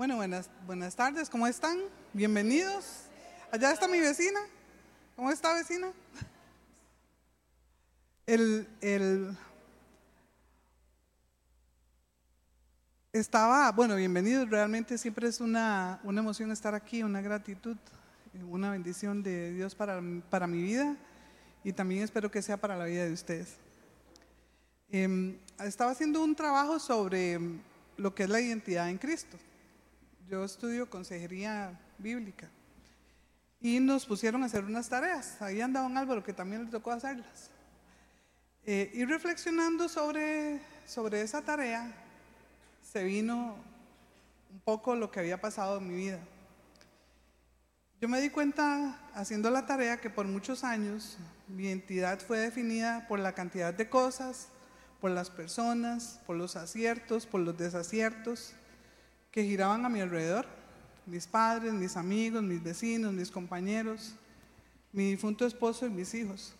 Bueno, buenas, buenas tardes, ¿cómo están? Bienvenidos. Allá está mi vecina. ¿Cómo está vecina? El, el, estaba, bueno, bienvenidos, realmente siempre es una, una emoción estar aquí, una gratitud, una bendición de Dios para, para mi vida y también espero que sea para la vida de ustedes. Em, estaba haciendo un trabajo sobre lo que es la identidad en Cristo. Yo estudio consejería bíblica y nos pusieron a hacer unas tareas. Ahí andaba un Álvaro que también le tocó hacerlas. Eh, y reflexionando sobre, sobre esa tarea, se vino un poco lo que había pasado en mi vida. Yo me di cuenta haciendo la tarea que por muchos años mi identidad fue definida por la cantidad de cosas, por las personas, por los aciertos, por los desaciertos, que giraban a mi alrededor, mis padres, mis amigos, mis vecinos, mis compañeros, mi difunto esposo y mis hijos.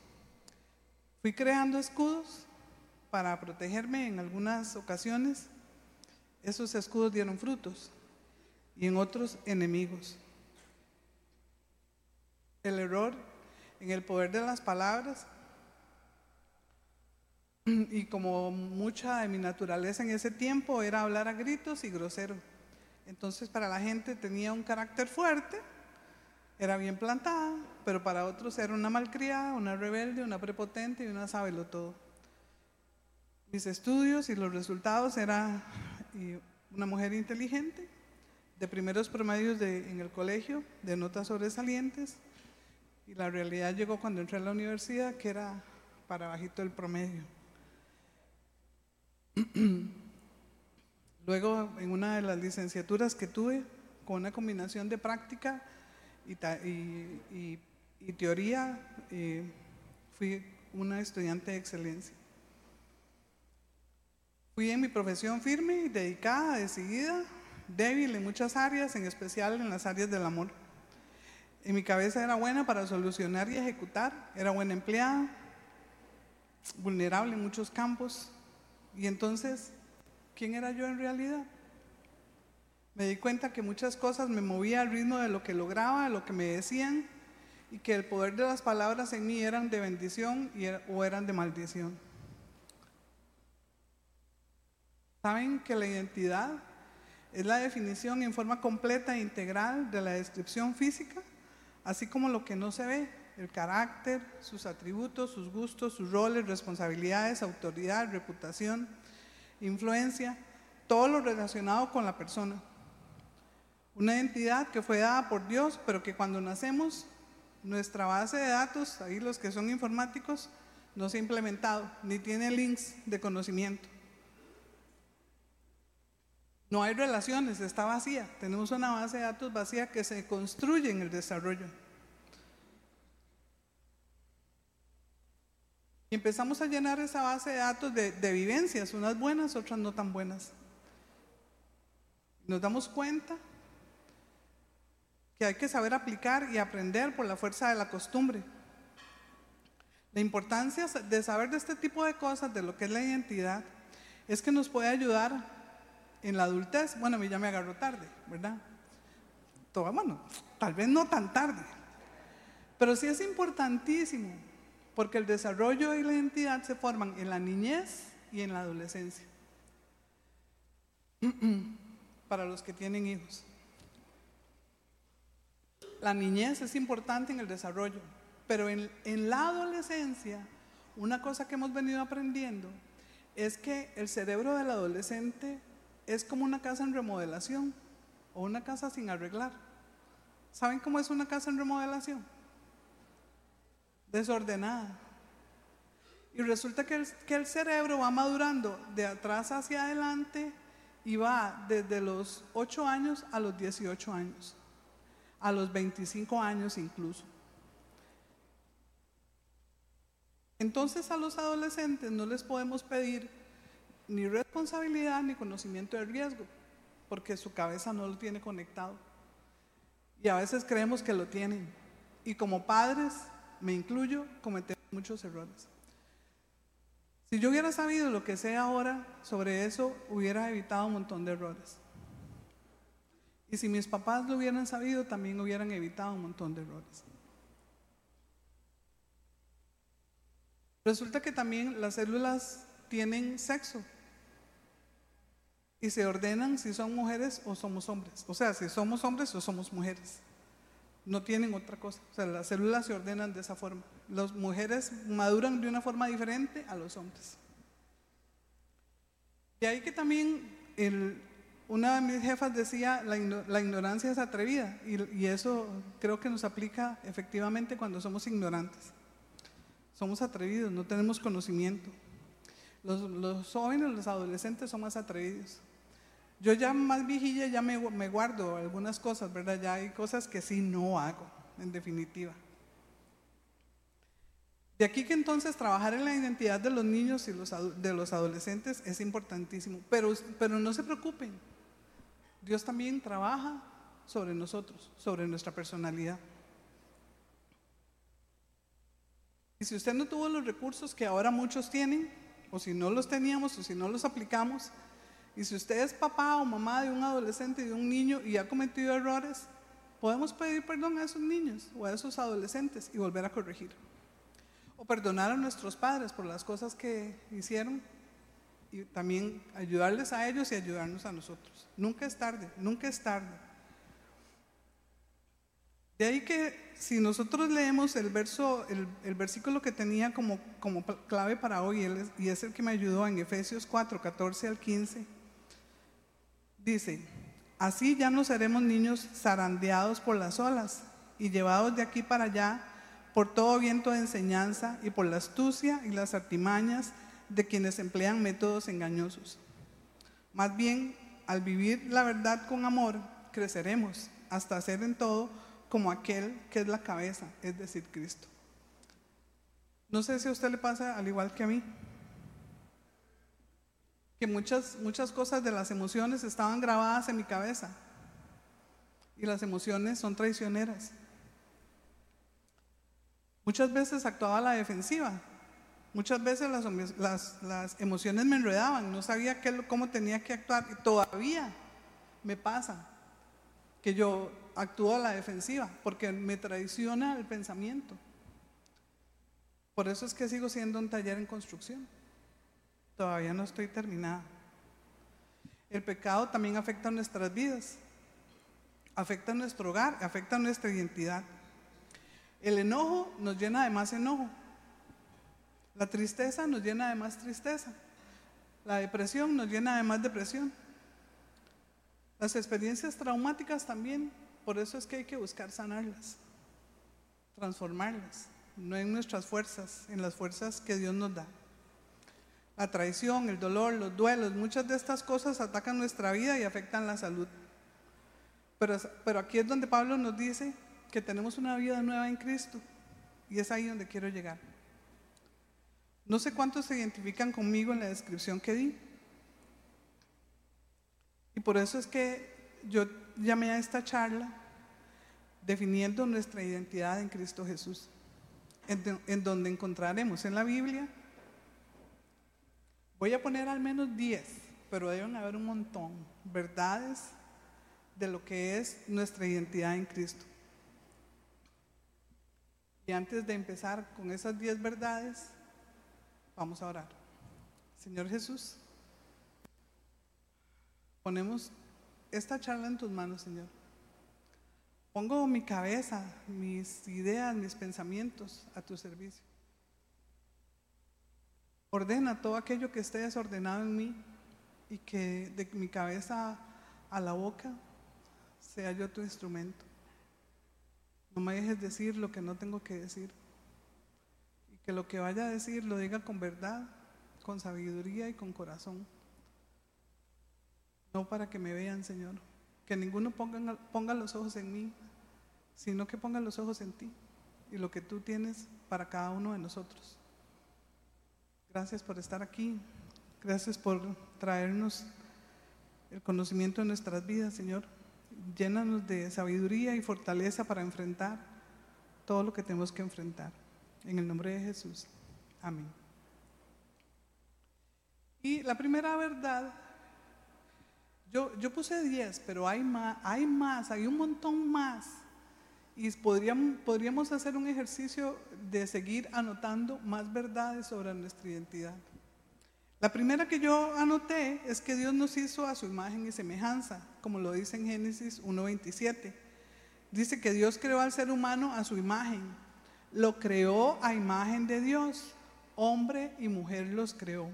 Fui creando escudos para protegerme en algunas ocasiones. Esos escudos dieron frutos y en otros enemigos. El error en el poder de las palabras y como mucha de mi naturaleza en ese tiempo era hablar a gritos y grosero. Entonces para la gente tenía un carácter fuerte, era bien plantada, pero para otros era una malcriada, una rebelde, una prepotente y una sábelo todo. Mis estudios y los resultados era una mujer inteligente, de primeros promedios en el colegio, de notas sobresalientes, y la realidad llegó cuando entré a la universidad, que era para bajito el promedio. Luego, en una de las licenciaturas que tuve, con una combinación de práctica y, teoría, eh, fui una estudiante de excelencia. Fui en mi profesión firme y dedicada, decidida, débil en muchas áreas, en especial en las áreas del amor. En mi cabeza era buena para solucionar y ejecutar, era buena empleada, vulnerable en muchos campos. Y entonces quién era yo en realidad. Me di cuenta que muchas cosas me movía al ritmo de lo que lograba, de lo que me decían, y que el poder de las palabras en mí eran de bendición o eran de maldición. ¿Saben que la identidad es la definición en forma completa e integral de la descripción física, así como lo que no se ve, el carácter, sus atributos, sus gustos, sus roles, responsabilidades, autoridad, reputación? Influencia, todo lo relacionado con la persona. Una identidad que fue dada por Dios, pero que cuando nacemos, nuestra base de datos, ahí los que son informáticos, no se ha implementado, ni tiene links de conocimiento. No hay relaciones, está vacía. Tenemos una base de datos vacía que se construye en el desarrollo. Y empezamos a llenar esa base de datos de, vivencias, unas buenas, otras no tan buenas. Nos damos cuenta que hay que saber aplicar y aprender por la fuerza de la costumbre. La importancia de saber de este tipo de cosas, de lo que es la identidad, es que nos puede ayudar en la adultez. Bueno, a mí ya me agarró tarde, ¿verdad? Todo, bueno, tal vez no tan tarde, pero sí es importantísimo porque el desarrollo y la identidad se forman en la niñez y en la adolescencia. Para los que tienen hijos. La niñez es importante en el desarrollo, pero en, en la adolescencia, una cosa que hemos venido aprendiendo es que el cerebro del adolescente es como una casa en remodelación o una casa sin arreglar. ¿Saben cómo es una casa en remodelación? Desordenada. Y resulta que el, cerebro va madurando de atrás hacia adelante y va desde los 8 años a los 18 años, a los 25 años incluso. Entonces a los adolescentes no les podemos pedir ni responsabilidad ni conocimiento de riesgo, porque su cabeza no lo tiene conectado. Y a veces creemos que lo tienen. Y como padres me incluyo, cometemos muchos errores. Si yo hubiera sabido lo que sé ahora sobre eso, hubiera evitado un montón de errores. Y si mis papás lo hubieran sabido, también hubieran evitado un montón de errores. Resulta que también las células tienen sexo y se ordenan si son mujeres o somos hombres. O sea, si somos hombres o somos mujeres. No tienen otra cosa. O sea, las células se ordenan de esa forma. Las mujeres maduran de una forma diferente a los hombres. Y ahí que también una de mis jefas decía, la, ignorancia es atrevida. Y, eso creo que nos aplica efectivamente cuando somos ignorantes. Somos atrevidos, no tenemos conocimiento. Los, los jóvenes, los adolescentes son más atrevidos. Yo ya más viejilla ya me, guardo algunas cosas, ¿verdad? Ya hay cosas que sí no hago, en definitiva. De aquí que entonces trabajar en la identidad de los niños y de los adolescentes es importantísimo, pero, pero no se preocupen. Dios también trabaja sobre nosotros, sobre nuestra personalidad. Y si usted no tuvo los recursos que ahora muchos tienen, o si no los teníamos, o si no los aplicamos, y si usted es papá o mamá de un adolescente, de un niño y ha cometido errores, podemos pedir perdón a esos niños o a esos adolescentes y volver a corregir. O perdonar a nuestros padres por las cosas que hicieron y también ayudarles a ellos y ayudarnos a nosotros. Nunca es tarde, nunca es tarde. De ahí que si nosotros leemos el, verso, el, versículo que tenía como, como clave para hoy, y es el que me ayudó en Efesios 4, 14 al 15, Dice, así ya no seremos niños zarandeados por las olas y llevados de aquí para allá por todo viento de enseñanza y por la astucia y las artimañas de quienes emplean métodos engañosos. Más bien, al vivir la verdad con amor, creceremos hasta ser en todo como aquel que es la cabeza, es decir, Cristo. No sé si a usted le pasa al igual que a mí que muchas, muchas cosas de las emociones estaban grabadas en mi cabeza. Y las emociones son traicioneras. Muchas veces actuaba a la defensiva. Muchas veces las, las, emociones me enredaban. No sabía qué, cómo tenía que actuar. Y todavía me pasa que yo actúo a la defensiva porque me traiciona el pensamiento. Por eso es que sigo siendo un taller en construcción. Todavía no estoy terminada. El pecado también afecta nuestras vidas, afecta nuestro hogar, afecta nuestra identidad. El enojo nos llena de más enojo. La tristeza nos llena de más tristeza. La depresión nos llena de más depresión. Las experiencias traumáticas también, por eso es que hay que buscar sanarlas, transformarlas, no en nuestras fuerzas, en las fuerzas que Dios nos da la traición, el dolor, los duelos, muchas de estas cosas atacan nuestra vida y afectan la salud. Pero, pero aquí es donde Pablo nos dice que tenemos una vida nueva en Cristo y es ahí donde quiero llegar. No sé cuántos se identifican conmigo en la descripción que di. Y por eso es que yo llamé a esta charla definiendo nuestra identidad en Cristo Jesús, en, en donde encontraremos en la Biblia Voy a poner al menos 10, pero deben haber un montón, verdades de lo que es nuestra identidad en Cristo. Y antes de empezar con esas 10 verdades, vamos a orar. Señor Jesús, ponemos esta charla en tus manos, Señor. Pongo mi cabeza, mis ideas, mis pensamientos a tu servicio. Ordena todo aquello que esté desordenado en mí y que de mi cabeza a la boca sea yo tu instrumento. No me dejes decir lo que no tengo que decir. Y que lo que vaya a decir lo diga con verdad, con sabiduría y con corazón. No para que me vean, Señor. Que ninguno ponga, ponga los ojos en mí, sino que ponga los ojos en ti y lo que tú tienes para cada uno de nosotros. Gracias por estar aquí. Gracias por traernos el conocimiento de nuestras vidas, Señor. Llénanos de sabiduría y fortaleza para enfrentar todo lo que tenemos que enfrentar. En el nombre de Jesús. Amén. Y la primera verdad, Yo, yo puse 10, pero hay más, hay más, hay un montón más. Y podríamos, hacer un ejercicio de seguir anotando más verdades sobre nuestra identidad. La primera que yo anoté es que Dios nos hizo a su imagen y semejanza, como lo dice en Génesis 1.27. Dice que Dios creó al ser humano a su imagen. Lo creó a imagen de Dios. Hombre y mujer los creó.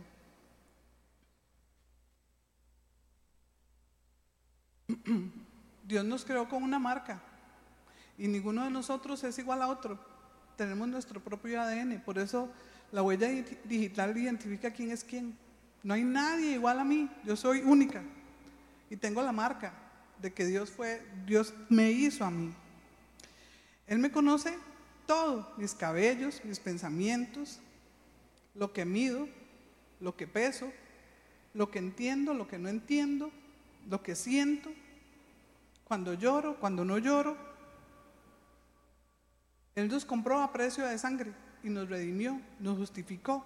Dios nos creó con una marca y ninguno de nosotros es igual a otro. Tenemos nuestro propio ADN, por eso la huella digital identifica quién es quién. No hay nadie igual a mí, yo soy única y tengo la marca de que Dios fue, Dios me hizo a mí. Él me conoce todo, mis cabellos, mis pensamientos, lo que mido, lo que peso, lo que entiendo, lo que no entiendo, lo que siento, cuando lloro, cuando no lloro. Él nos compró a precio de sangre y nos redimió, nos justificó.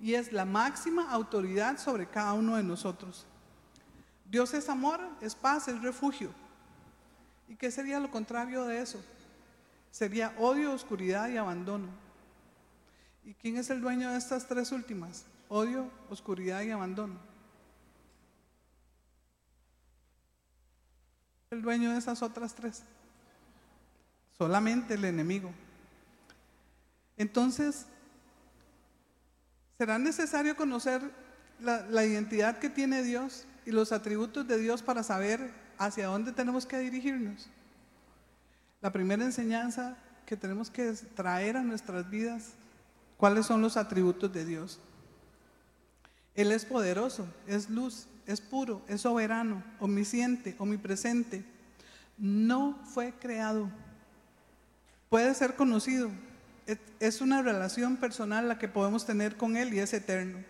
Y es la máxima autoridad sobre cada uno de nosotros. Dios es amor, es paz, es refugio. ¿Y qué sería lo contrario de eso? Sería odio, oscuridad y abandono. ¿Y quién es el dueño de estas tres últimas? Odio, oscuridad y abandono. el dueño de esas otras tres? Solamente el enemigo. Entonces, será necesario conocer la, identidad que tiene Dios y los atributos de Dios para saber hacia dónde tenemos que dirigirnos. La primera enseñanza que tenemos que traer a nuestras vidas, cuáles son los atributos de Dios. Él es poderoso, es luz, es puro, es soberano, omnisciente, omnipresente. No fue creado. Puede ser conocido. Es una relación personal la que podemos tener con Él y es eterno.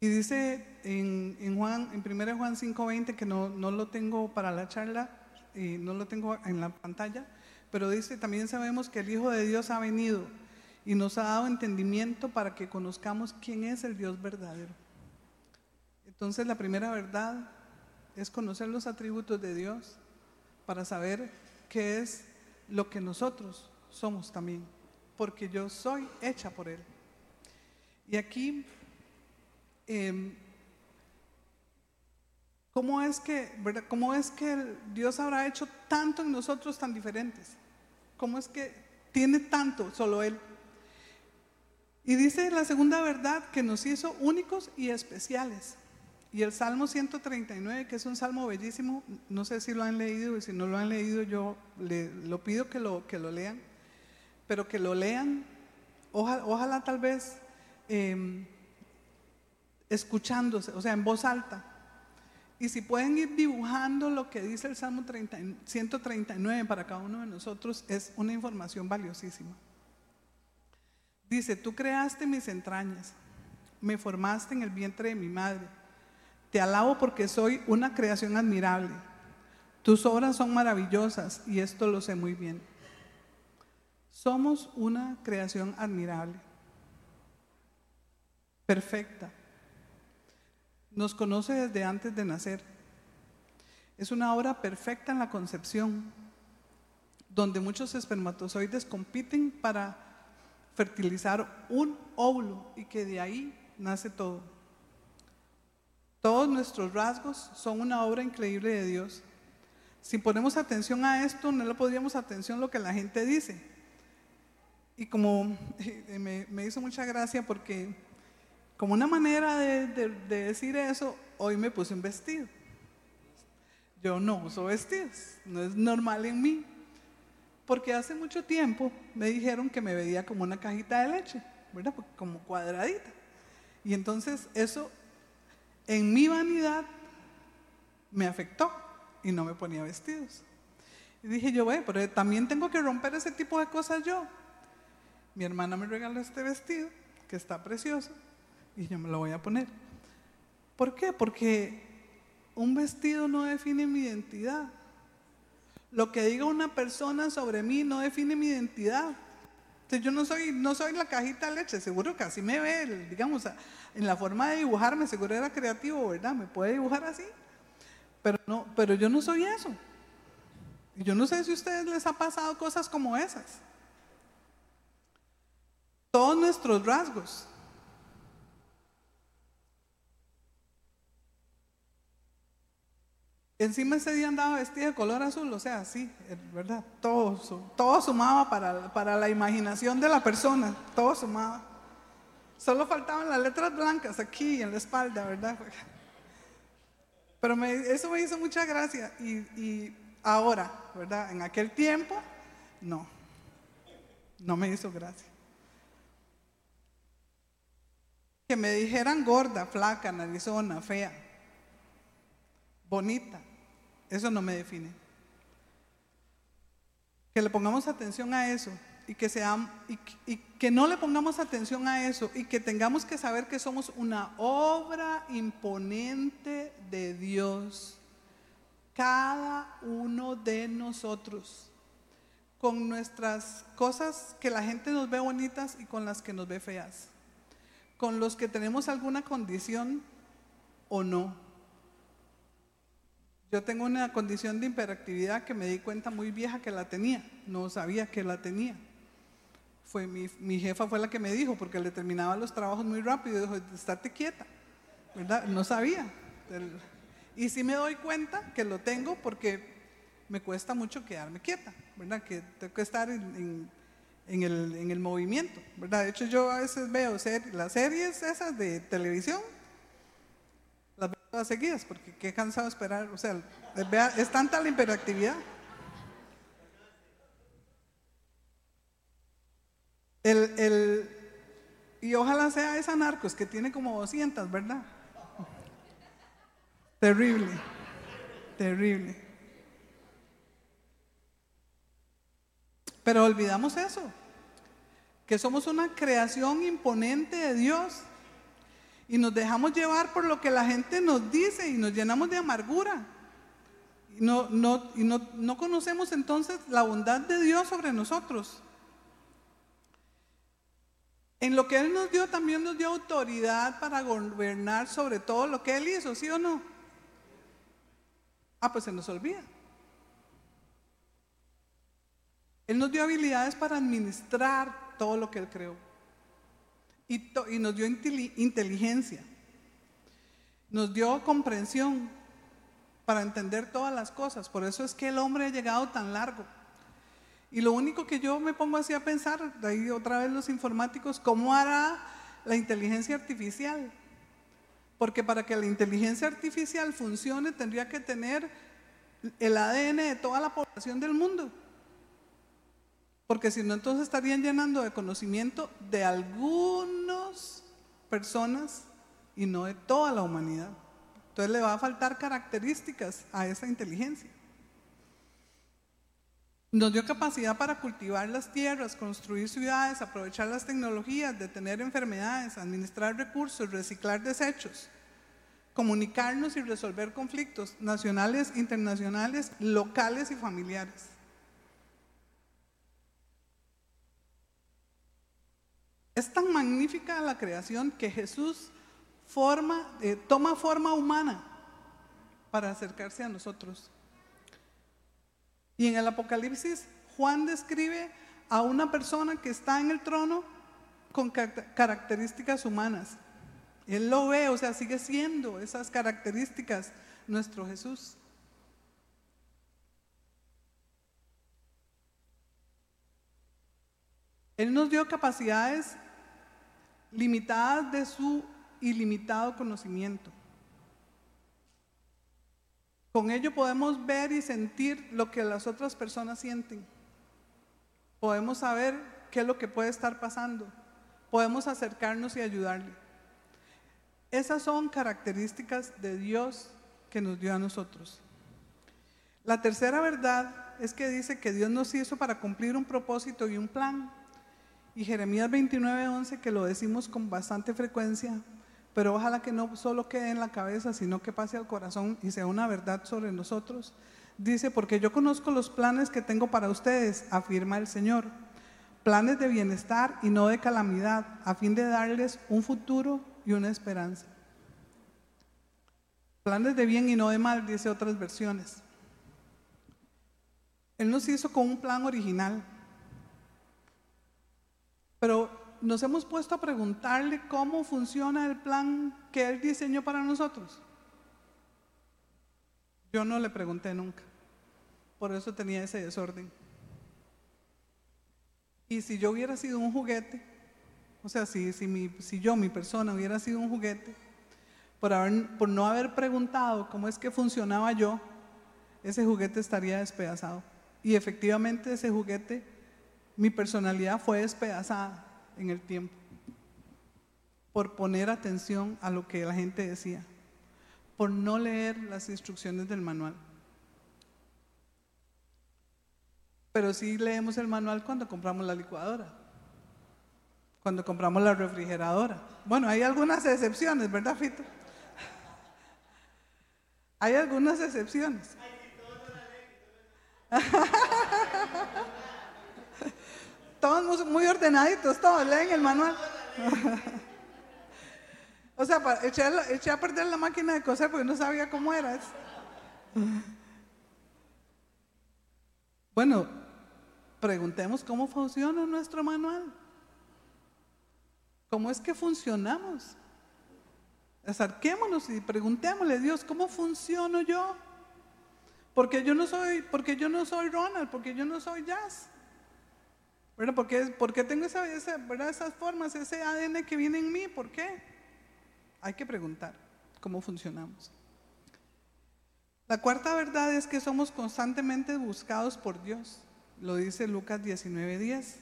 Y dice en, Juan, en 1 Juan 5:20, que no, no lo tengo para la charla, y no lo tengo en la pantalla, pero dice, también sabemos que el Hijo de Dios ha venido y nos ha dado entendimiento para que conozcamos quién es el Dios verdadero. Entonces la primera verdad es conocer los atributos de Dios para saber qué es lo que nosotros somos también, porque yo soy hecha por Él. Y aquí, em, ¿cómo, es que, ¿cómo es que Dios habrá hecho tanto en nosotros tan diferentes? ¿Cómo es que tiene tanto solo Él? Y dice la segunda verdad que nos hizo únicos y especiales. Y el Salmo 139, que es un salmo bellísimo, no sé si lo han leído y si no lo han leído yo le, lo pido que lo, que lo lean, pero que lo lean, ojalá, tal vez em, escuchándose, o sea, en voz alta. Y si pueden ir dibujando lo que dice el Salmo 139 para cada uno de nosotros, es una información valiosísima. Dice, tú creaste mis entrañas, me formaste en el vientre de mi madre. Te alabo porque soy una creación admirable. Tus obras son maravillosas y esto lo sé muy bien. Somos una creación admirable, perfecta. Nos conoce desde antes de nacer. Es una obra perfecta en la concepción, donde muchos espermatozoides compiten para fertilizar un óvulo y que de ahí nace todo. Todos nuestros rasgos son una obra increíble de Dios. Si ponemos atención a esto, no le podríamos atención a lo que la gente dice. Y como me, hizo mucha gracia porque como una manera de, de decir eso, hoy me puse un vestido. Yo no uso vestidos, no es normal en mí. Porque hace mucho tiempo me dijeron que me veía como una cajita de leche, ¿verdad? Como cuadradita. Y entonces eso en mi vanidad me afectó y no me ponía vestidos. Y dije yo, bueno, pero también tengo que romper ese tipo de cosas yo. Mi hermana me regaló este vestido, que está precioso, y yo me lo voy a poner. ¿Por qué? Porque un vestido no define mi identidad. Lo que diga una persona sobre mí no define mi identidad. Yo no soy, no soy la cajita de leche, seguro que así me ve, digamos, en la forma de dibujarme, seguro era creativo, ¿verdad? Me puede dibujar así, pero, no, pero yo no soy eso. Y yo no sé si a ustedes les ha pasado cosas como esas. Todos nuestros rasgos. Encima ese día andaba vestida de color azul, o sea, sí, ¿verdad? Todo, todo sumaba para, para la imaginación de la persona, todo sumaba. Solo faltaban las letras blancas aquí en la espalda, ¿verdad? Pero eso me hizo mucha gracia. Y, ahora, ¿verdad? En aquel tiempo, no. No me hizo gracia. Que me dijeran gorda, flaca, narizona, fea, bonita. Eso no me define. Que le pongamos atención a eso y que, y, que no le pongamos atención a eso y que tengamos que saber que somos una obra imponente de Dios. Cada uno de nosotros. Con nuestras cosas que la gente nos ve bonitas y con las que nos ve feas. Con los que tenemos alguna condición o no yo tengo una condición de hiperactividad que me di cuenta muy vieja que la tenía, no sabía que la tenía. Fue mi, jefa fue la que me dijo, porque le terminaba los trabajos muy rápido, dijo, estate quieta, ¿verdad? No sabía. Y sí me doy cuenta que lo tengo porque me cuesta mucho quedarme quieta, ¿verdad? Que tengo que estar en, el, en el, movimiento, ¿verdad? De hecho, yo a veces veo las series esas de televisión todas seguidas, porque qué cansado esperar, o sea, es tanta la hiperactividad. El, el, y ojalá sea esa narcos que tiene como 200, ¿verdad? Terrible, terrible. Pero olvidamos eso, que somos una creación imponente de Dios y nos dejamos llevar por lo que la gente nos dice y nos llenamos de amargura. Y no, no, y no, no conocemos entonces la bondad de Dios sobre nosotros. En lo que Él nos dio también nos dio autoridad para gobernar sobre todo lo que Él hizo, ¿sí o no? Ah, pues se nos olvida. Él nos dio habilidades para administrar todo lo que Él creó y, nos dio inteligencia, nos dio comprensión para entender todas las cosas. Por eso es que el hombre ha llegado tan largo. Y lo único que yo me pongo así a pensar, de ahí otra vez los informáticos, ¿cómo hará la inteligencia artificial? Porque para que la inteligencia artificial funcione tendría que tener el ADN de toda la población del mundo. Porque si no, entonces estarían llenando de conocimiento de algunas personas y no de toda la humanidad. Entonces le va a faltar características a esa inteligencia. Nos dio capacidad para cultivar las tierras, construir ciudades, aprovechar las tecnologías, detener enfermedades, administrar recursos, reciclar desechos, comunicarnos y resolver conflictos nacionales, internacionales, locales y familiares. Es tan magnífica la creación que Jesús forma, eh, toma forma humana para acercarse a nosotros. Y en el Apocalipsis, Juan describe a una persona que está en el trono con características humanas. Él lo ve, o sea, sigue siendo esas características nuestro Jesús. Él nos dio capacidades limitadas de su ilimitado conocimiento. Con ello podemos ver y sentir lo que las otras personas sienten. Podemos saber qué es lo que puede estar pasando. Podemos acercarnos y ayudarle. Esas son características de Dios que nos dio a nosotros. La tercera verdad es que dice que Dios nos hizo para cumplir un propósito y un plan. Y Jeremías 29, 11, que lo decimos con bastante frecuencia, pero ojalá que no solo quede en la cabeza, sino que pase al corazón y sea una verdad sobre nosotros. Dice, porque yo conozco los planes que tengo para ustedes, afirma el Señor, planes de bienestar y no de calamidad, a fin de darles un futuro y una esperanza. Planes de bien y no de mal, dice otras versiones. Él nos hizo con un plan original. Pero nos hemos puesto a preguntarle cómo funciona el plan que Él diseñó para nosotros. Yo no le pregunté nunca. Por eso tenía ese desorden. Y si yo hubiera sido un juguete, o sea, si, si, yo, mi persona, hubiera sido un juguete, por, por no haber preguntado cómo es que funcionaba yo, ese juguete estaría despedazado. Y efectivamente ese juguete, mi personalidad fue despedazada en el tiempo por poner atención a lo que la gente decía, por no leer las instrucciones del manual. Pero sí leemos el manual cuando compramos la licuadora, cuando compramos la refrigeradora. Bueno, hay algunas excepciones, ¿verdad, Fito? Hay algunas excepciones. todos muy ordenaditos, todos leen el manual. o sea, eché, eché, a perder la máquina de coser porque no sabía cómo era. Bueno, preguntemos cómo funciona nuestro manual. ¿Cómo es que funcionamos? Acerquémonos y preguntémosle a Dios, ¿cómo funciono yo? Porque yo no soy, porque yo no soy Ronald, porque yo no soy Jazz. ¿Verdad? Porque, porque tengo esa, ¿verdad? esas formas, ese ADN que viene en mí. ¿Por qué? Hay que preguntar cómo funcionamos. La cuarta verdad es que somos constantemente buscados por Dios. Lo dice Lucas 19:10.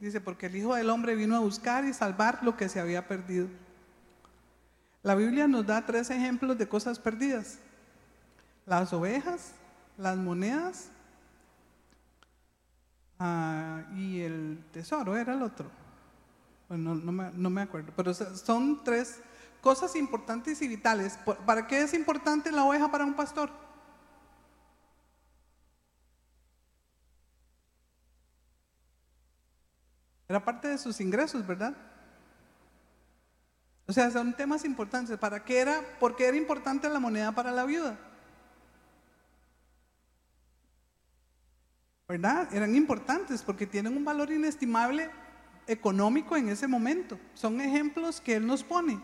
Dice, porque el Hijo del Hombre vino a buscar y salvar lo que se había perdido. La Biblia nos da tres ejemplos de cosas perdidas. Las ovejas, las monedas ah, y el tesoro era el otro. Bueno, no, me, acuerdo, pero son tres cosas importantes y vitales. ¿Para qué es importante la oveja para un pastor? Era parte de sus ingresos, ¿verdad? O sea, son temas importantes. ¿Para qué era? ¿Por qué era importante la moneda para la viuda? ¿Verdad? Eran importantes porque tienen un valor inestimable económico en ese momento. Son ejemplos que Él nos pone.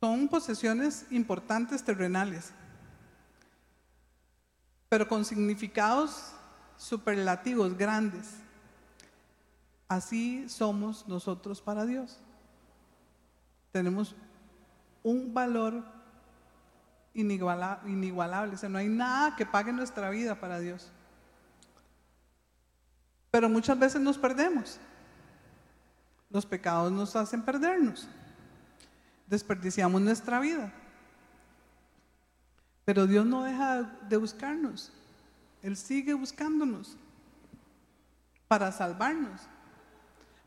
Son posesiones importantes terrenales, pero con significados superlativos grandes. Así somos nosotros para Dios. Tenemos un valor inigualable. O sea, no hay nada que pague nuestra vida para Dios. Pero muchas veces nos perdemos. Los pecados nos hacen perdernos. Desperdiciamos nuestra vida. Pero Dios no deja de buscarnos. Él sigue buscándonos para salvarnos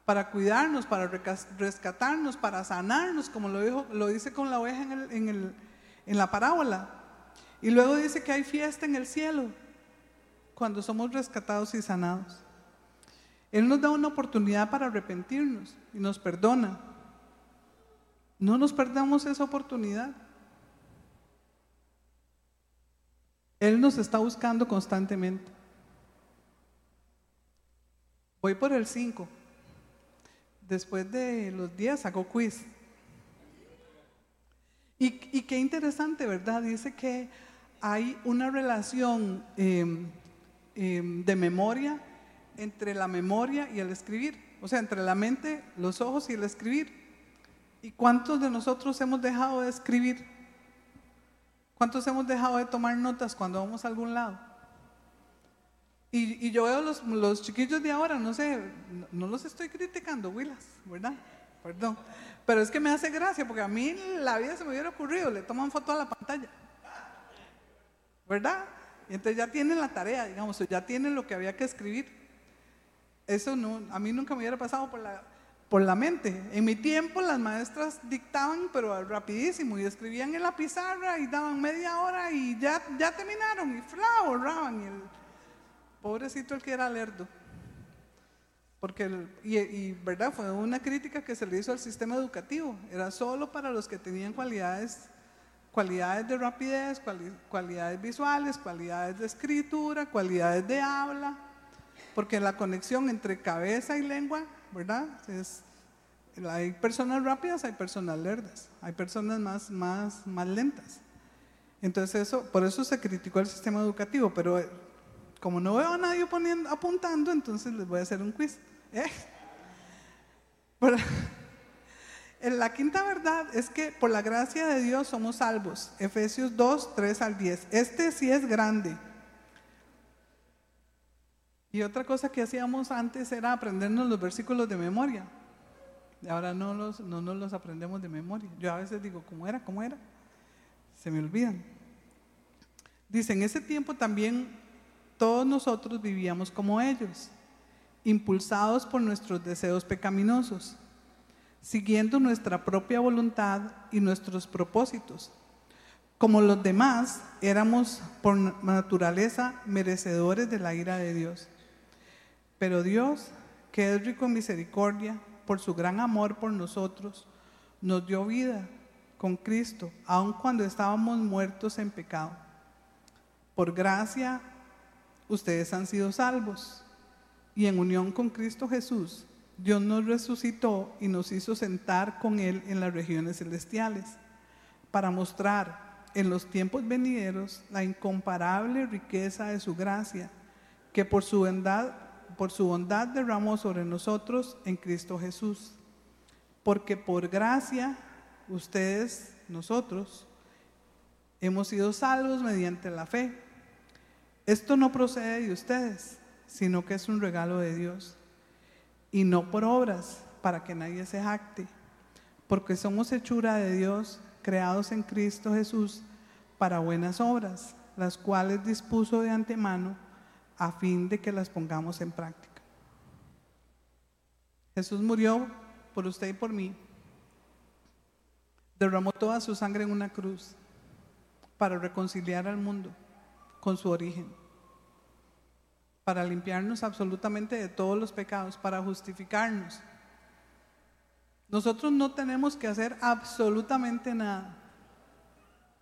para cuidarnos, para rescatarnos, para sanarnos, como lo, dijo, lo dice con la oveja en, en la parábola. Y luego dice que hay fiesta en el cielo cuando somos rescatados y sanados. Él nos da una oportunidad para arrepentirnos y nos perdona. No nos perdamos esa oportunidad. Él nos está buscando constantemente. Voy por el 5 después de los días sacó quiz. Y, qué interesante, ¿verdad? Dice que hay una relación em, em, de memoria entre la memoria y el escribir. O sea, entre la mente, los ojos y el escribir. ¿Y cuántos de nosotros hemos dejado de escribir? ¿Cuántos hemos dejado de tomar notas cuando vamos a algún lado? Y, yo veo los, los chiquillos de ahora, no sé, no, los estoy criticando, Willas, ¿verdad? Perdón. Pero es que me hace gracia porque a mí la vida se me hubiera ocurrido, le toman foto a la pantalla. ¿Verdad? Y entonces ya tienen la tarea, digamos, ya tienen lo que había que escribir. Eso no, a mí nunca me hubiera pasado por la, por la mente. En mi tiempo las maestras dictaban, pero rapidísimo, y escribían en la pizarra y daban media hora y ya, ya terminaron, y fla, borraban. Y el pobrecito el que era lerdo. Porque, y, verdad, fue una crítica que se le hizo al sistema educativo. Era solo para los que tenían cualidades, cualidades de rapidez, cualidades visuales, cualidades de escritura, cualidades de habla. Porque la conexión entre cabeza y lengua, ¿verdad? Es, hay personas rápidas, hay personas lerdas, hay personas más, más, más lentas. Entonces eso, por eso se criticó el sistema educativo, pero como no veo a nadie apuntando, entonces les voy a hacer un quiz. ¿Eh? la quinta verdad es que por la gracia de Dios somos salvos. Efesios 2, 3 al 10. Este sí es grande. Y otra cosa que hacíamos antes era aprendernos los versículos de memoria. Ahora no, los, no nos los aprendemos de memoria. Yo a veces digo, ¿cómo era? ¿Cómo era? Se me olvidan. Dice, en ese tiempo también todos nosotros vivíamos como ellos, impulsados por nuestros deseos pecaminosos, siguiendo nuestra propia voluntad y nuestros propósitos. Como los demás, éramos por naturaleza merecedores de la ira de Dios. Pero Dios, que es rico en misericordia, por su gran amor por nosotros, nos dio vida con Cristo, aun cuando estábamos muertos en pecado. Por gracia ustedes han sido salvos. Y en unión con Cristo Jesús, Dios nos resucitó y nos hizo sentar con Él en las regiones celestiales, para mostrar en los tiempos venideros la incomparable riqueza de su gracia, que por su bondad, por su bondad derramó sobre nosotros en Cristo Jesús. Porque por gracia, ustedes, nosotros, hemos sido salvos mediante la fe. Esto no procede de ustedes, sino que es un regalo de Dios. Y no por obras, para que nadie se jacte, porque somos hechura de Dios, creados en Cristo Jesús para buenas obras, las cuales dispuso de antemano a fin de que las pongamos en práctica. Jesús murió por usted y por mí. Derramó toda su sangre en una cruz para reconciliar al mundo con su origen para limpiarnos absolutamente de todos los pecados, para justificarnos. Nosotros no tenemos que hacer absolutamente nada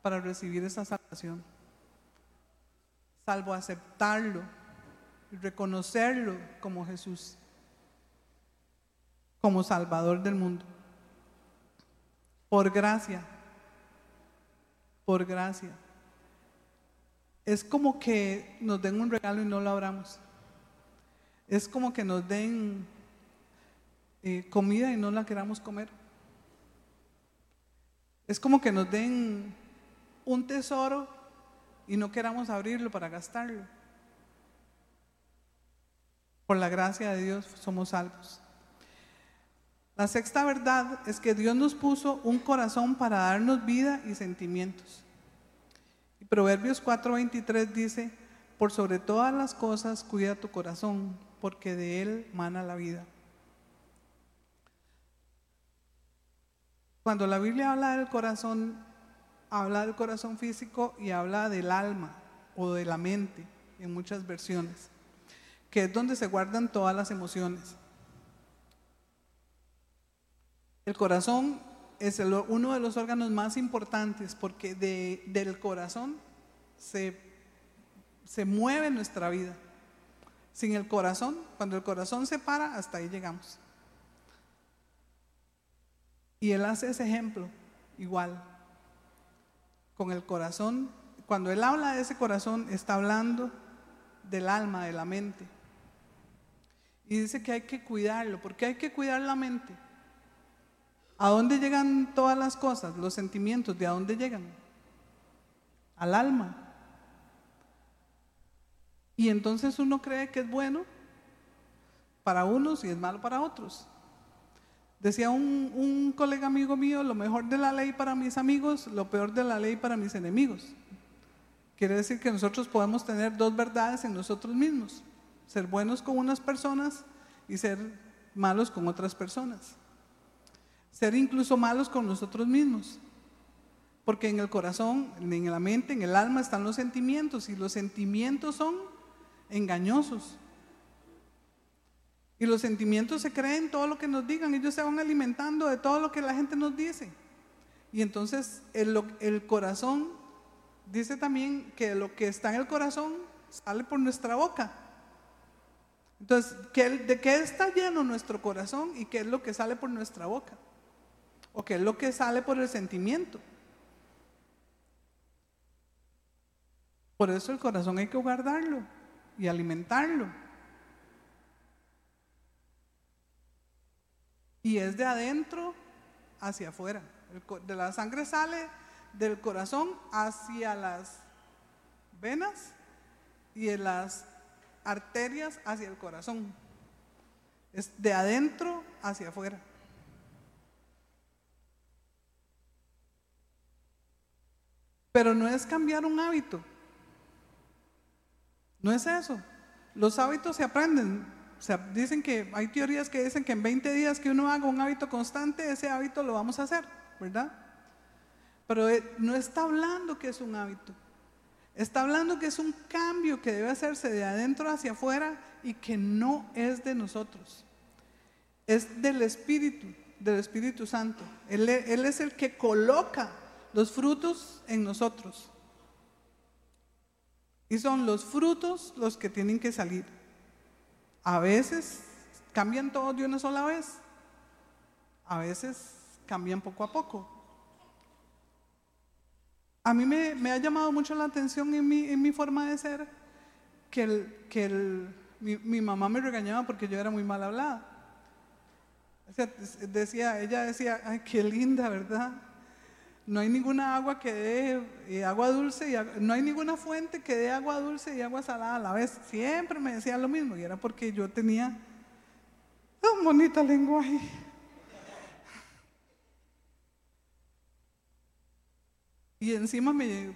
para recibir esa salvación, salvo aceptarlo y reconocerlo como Jesús, como Salvador del mundo. Por gracia, por gracia es como que nos den un regalo y no lo abramos. Es como que nos den eh, comida y no la queramos comer. Es como que nos den un tesoro y no queramos abrirlo para gastarlo. Por la gracia de Dios somos salvos. La sexta verdad es que Dios nos puso un corazón para darnos vida y sentimientos. Proverbios 4:23 dice, por sobre todas las cosas cuida tu corazón, porque de él mana la vida. Cuando la Biblia habla del corazón, habla del corazón físico y habla del alma o de la mente en muchas versiones, que es donde se guardan todas las emociones. El corazón es uno de los órganos más importantes porque del corazón se, se mueve nuestra vida. Sin el corazón, cuando el corazón se para, hasta ahí llegamos. Y él hace ese ejemplo igual, con el corazón. Cuando él habla de ese corazón, está hablando del alma, de la mente. Y dice que hay que cuidarlo. ¿Por qué hay que cuidar la mente? ¿A dónde llegan todas las cosas, los sentimientos? ¿De a dónde llegan? Al alma. Y entonces uno cree que es bueno para unos y es malo para otros. Decía un, un, colega amigo mío, lo mejor de la ley para mis amigos, lo peor de la ley para mis enemigos. Quiere decir que nosotros podemos tener dos verdades en nosotros mismos. Ser buenos con unas personas y ser malos con otras personas. Ser incluso malos con nosotros mismos. Porque en el corazón, en la mente, en el alma están los sentimientos y los sentimientos son engañosos. Y los sentimientos se creen todo lo que nos digan, ellos se van alimentando de todo lo que la gente nos dice. Y entonces el, el corazón, dice también que lo que está en el corazón sale por nuestra boca. Entonces, ¿de qué está lleno nuestro corazón y qué es lo que sale por nuestra boca? ¿O es lo que sale por el sentimiento? Por eso el corazón hay que guardarlo y alimentarlo. Y es de adentro hacia afuera. De la sangre sale del corazón hacia las venas y de las arterias hacia el corazón. Es de adentro hacia afuera. Pero no es cambiar un hábito. No es eso. Los hábitos se aprenden. O sea, dicen que hay teorías que dicen que en 20 días que uno haga un hábito constante, ese hábito lo vamos a hacer, ¿verdad? Pero eh, no está hablando que es un hábito. Está hablando que es un cambio que debe hacerse de adentro hacia afuera y que no es de nosotros. Es del Espíritu, del Espíritu Santo. Él, él es el que coloca los frutos en nosotros. Y son los frutos los que tienen que salir. A veces cambian todos de una sola vez. A veces cambian poco a poco. A mí me, ha llamado mucho la atención en mi, en mi forma de ser que, el, que el, mi, mamá me regañaba porque yo era muy mal hablada. decía, ella decía, ay, qué linda, ¿verdad? No hay ninguna agua que dé eh, agua dulce, y no hay ninguna fuente que dé agua dulce y agua salada a la vez. Siempre me decía lo mismo y era porque yo tenía un bonito lenguaje. Y encima me,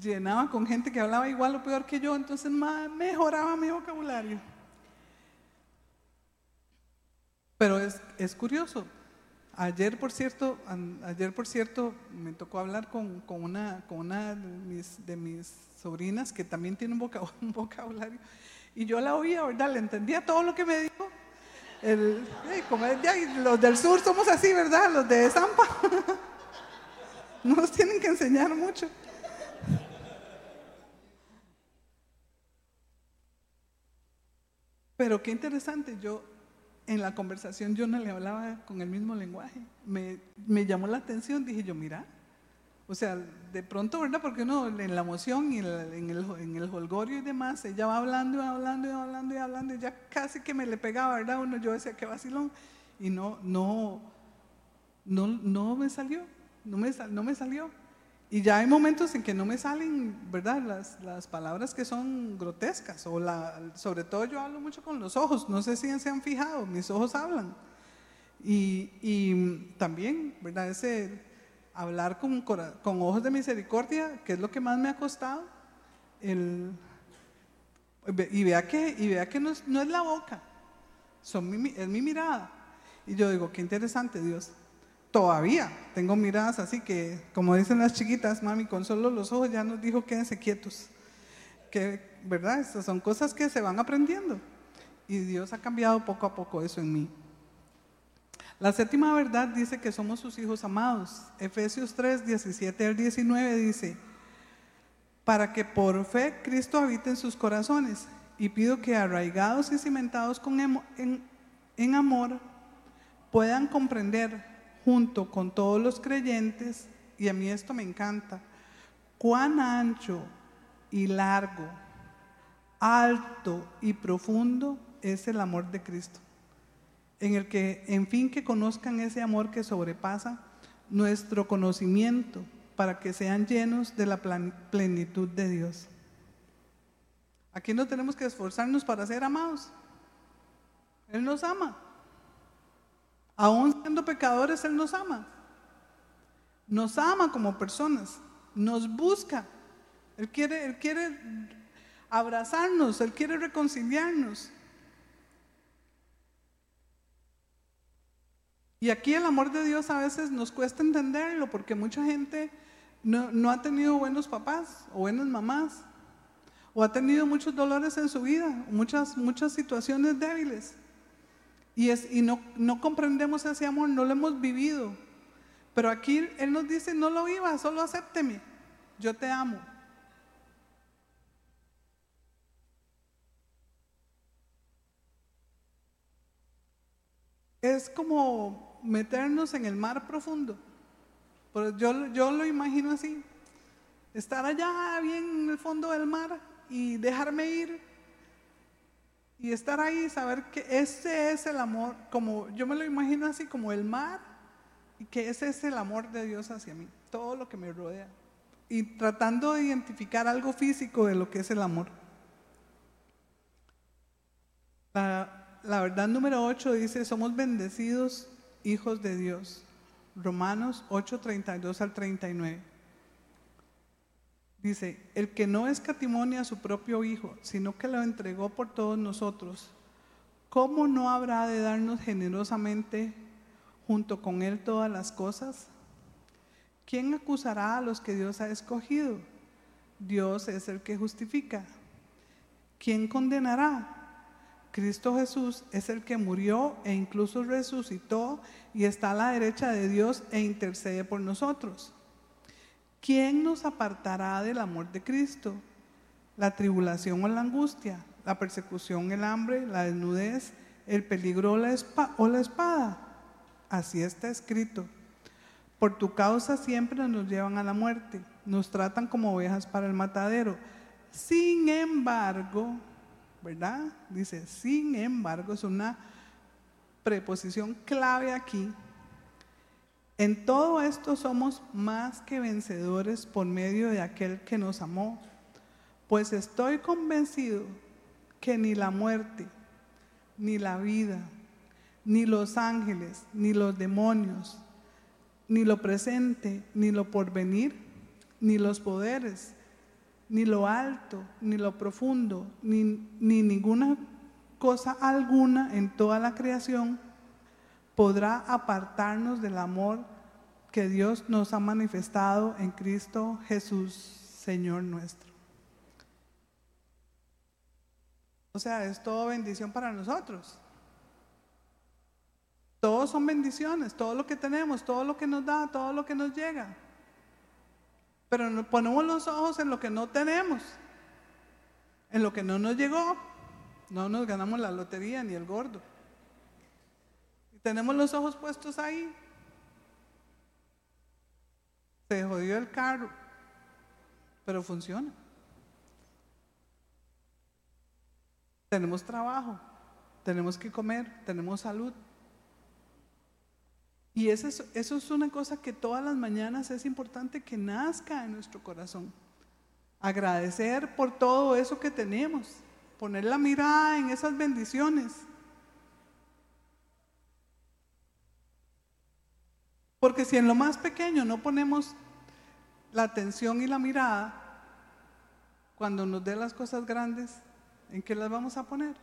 llenaba con gente que hablaba igual o peor que yo, entonces mejoraba mi vocabulario. Pero es curioso. Ayer, por cierto, ayer, por cierto, me tocó hablar con, una, con una de mis, sobrinas que también tiene un, vocabulario. Y yo la oía, ¿verdad? Le entendía todo lo que me dijo. El, como, los del sur somos así, ¿verdad? Los de Zampa. Nos tienen que enseñar mucho. Pero qué interesante, yo en la conversación yo no le hablaba con el mismo lenguaje. Me, llamó la atención, dije yo, mira, o sea, de pronto, ¿verdad? Porque uno en la emoción y en el, en holgorio y demás, ella va hablando y hablando y hablando y hablando, y ya casi que me le pegaba, ¿verdad? Uno, yo decía, qué vacilón, y no, no, no, no me salió no me, no me salió. Y ya hay momentos en que no me salen, ¿verdad? Las, las palabras que son grotescas. O la, sobre todo yo hablo mucho con los ojos. No sé si se han fijado, mis ojos hablan. Y, y también, ¿verdad? Ese hablar con, con, ojos de misericordia, que es lo que más me ha costado. El, y vea que, y vea que no, es, no es la boca, son es mi mirada. Y yo digo, qué interesante Dios todavía tengo miradas así que, como dicen las chiquitas, mami, con solo los ojos ya nos dijo quédense quietos. Que, ¿verdad? Estas son cosas que se van aprendiendo. Y Dios ha cambiado poco a poco eso en mí. La séptima verdad dice que somos sus hijos amados. Efesios 3, 17 al 19 dice, para que por fe Cristo habite en sus corazones. Y pido que arraigados y cimentados con en, en amor puedan comprender junto con todos los creyentes, y a mí esto me encanta, cuán ancho y largo, alto y profundo es el amor de Cristo, en el que, en fin, que conozcan ese amor que sobrepasa nuestro conocimiento para que sean llenos de la plenitud de Dios. Aquí no tenemos que esforzarnos para ser amados. Él nos ama. Aún siendo pecadores, Él nos ama. Nos ama como personas. Nos busca. Él quiere, Él quiere abrazarnos. Él quiere reconciliarnos. Y aquí el amor de Dios a veces nos cuesta entenderlo porque mucha gente no, ha tenido buenos papás o buenas mamás o ha tenido muchos dolores en su vida, muchas, muchas situaciones débiles. Y, es, y no, no comprendemos ese amor, no lo hemos vivido. Pero aquí Él nos dice, no lo viva, solo acépteme, yo te amo. Es como meternos en el mar profundo. yo, yo lo imagino así, estar allá bien en el fondo del mar y dejarme ir y estar ahí, saber que ese es el amor, como yo me lo imagino así como el mar y que ese es el amor de Dios hacia mí, todo lo que me rodea. Y tratando de identificar algo físico de lo que es el amor. La, verdad número 8 dice, somos bendecidos hijos de Dios. Romanos 8, 32 al 39. Dice, el que no escatimonia a su propio Hijo, sino que lo entregó por todos nosotros, ¿cómo no habrá de darnos generosamente junto con Él todas las cosas? ¿Quién acusará a los que Dios ha escogido? Dios es el que justifica. ¿Quién condenará? Cristo Jesús es el que murió e incluso resucitó y está a la derecha de Dios e intercede por nosotros. ¿Quién nos apartará del amor de Cristo? La tribulación o la angustia, la persecución, el hambre, la desnudez, el peligro o la, espada. Así está escrito. Por tu causa siempre nos llevan a la muerte, nos tratan como ovejas para el matadero. Sin embargo, ¿verdad? Dice, sin embargo, es una preposición clave aquí en todo esto somos más que vencedores por medio de aquel que nos amó, pues estoy convencido que ni la muerte, ni la vida, ni los ángeles, ni los demonios, ni lo presente, ni lo porvenir, ni los poderes, ni lo alto, ni lo profundo, ni, ni ninguna cosa alguna en toda la creación podrá apartarnos del amor que Dios nos ha manifestado en Cristo Jesús, Señor nuestro. O sea, es todo bendición para nosotros. Todos son bendiciones, todo lo que tenemos, todo lo que nos da, todo lo que nos llega. Pero ponemos los ojos en lo que no tenemos, en lo que no nos llegó. No nos ganamos la lotería ni el gordo. Tenemos los ojos puestos ahí se jodió el carro, pero funciona. Tenemos trabajo, tenemos que comer, tenemos salud. Y eso es, eso es una cosa que todas las mañanas es importante que nazca en nuestro corazón. Agradecer por todo eso que tenemos, poner la mirada en esas bendiciones. Porque si en lo más pequeño no ponemos la atención y la mirada, cuando nos dé las cosas grandes, ¿en qué las vamos a poner?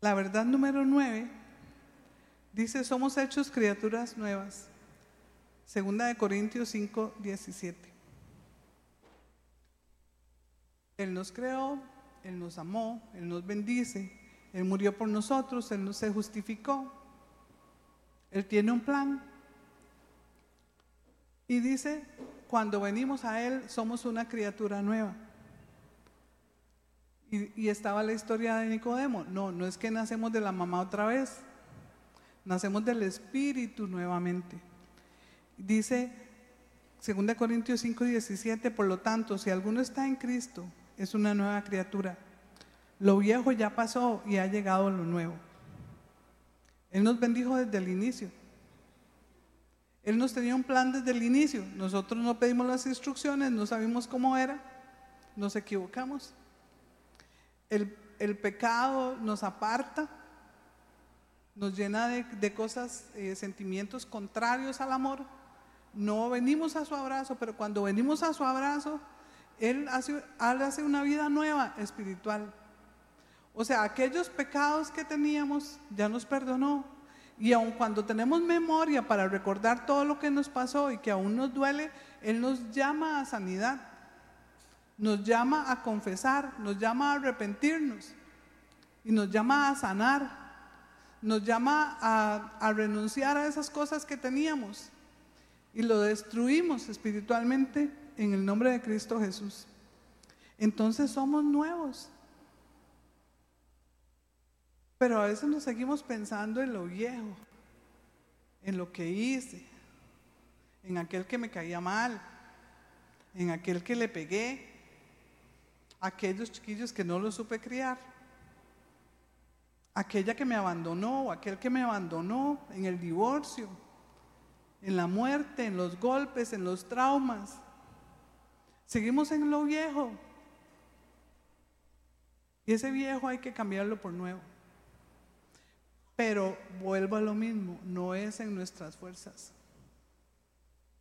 La verdad número nueve dice, somos hechos criaturas nuevas. Segunda de Corintios 5, 17. Él nos creó, Él nos amó, Él nos bendice, él murió por nosotros, Él no se justificó. Él tiene un plan. Y dice, cuando venimos a Él somos una criatura nueva. Y, estaba la historia de Nicodemo. No, no es que nacemos de la mamá otra vez. Nacemos del Espíritu nuevamente. Dice 2 Corintios 5, 17, por lo tanto, si alguno está en Cristo, es una nueva criatura. Lo viejo ya pasó y ha llegado lo nuevo. Él nos bendijo desde el inicio. Él nos tenía un plan desde el inicio. Nosotros no pedimos las instrucciones, no sabíamos cómo era, nos equivocamos. El, pecado nos aparta, nos llena de, cosas, eh, sentimientos contrarios al amor. No venimos a su abrazo, pero cuando venimos a su abrazo, Él hace, él hace una vida nueva espiritual O sea, aquellos pecados que teníamos ya nos perdonó. Y aun cuando tenemos memoria para recordar todo lo que nos pasó y que aún nos duele, Él nos llama a sanidad, nos llama a confesar, nos llama a arrepentirnos y nos llama a sanar, nos llama a, renunciar a esas cosas que teníamos y lo destruimos espiritualmente en el nombre de Cristo Jesús. Entonces somos nuevos. Pero a veces nos seguimos pensando en lo viejo, en lo que hice, en aquel que me caía mal, en aquel que le pegué, aquellos chiquillos que no los supe criar, aquella que me abandonó, aquel que me abandonó en el divorcio, en la muerte, en los golpes, en los traumas. Seguimos en lo viejo. Y ese viejo hay que cambiarlo por nuevo. Pero vuelvo a lo mismo, no es en nuestras fuerzas.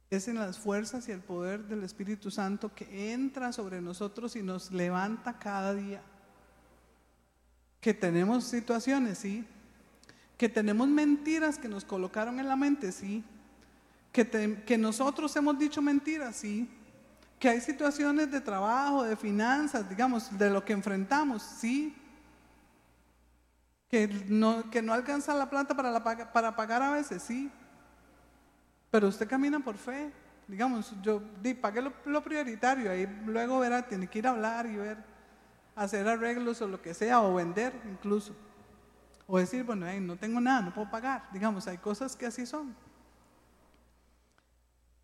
Es en las fuerzas y el poder del Espíritu Santo que entra sobre nosotros y nos levanta cada día. Que tenemos situaciones, sí. Que tenemos mentiras que nos colocaron en la mente, sí. Que, que nosotros hemos dicho mentiras, sí. Que hay situaciones de trabajo, de finanzas, digamos, de lo que enfrentamos, sí que no, que no alcanza la plata para, la, para pagar a veces, sí. Pero usted camina por fe. Digamos, yo di, pague lo, prioritario, ahí luego verá, tiene que ir a hablar y ver, hacer arreglos o lo que sea, o vender incluso. O decir, bueno, no tengo nada, no puedo pagar. Digamos, hay cosas que así son.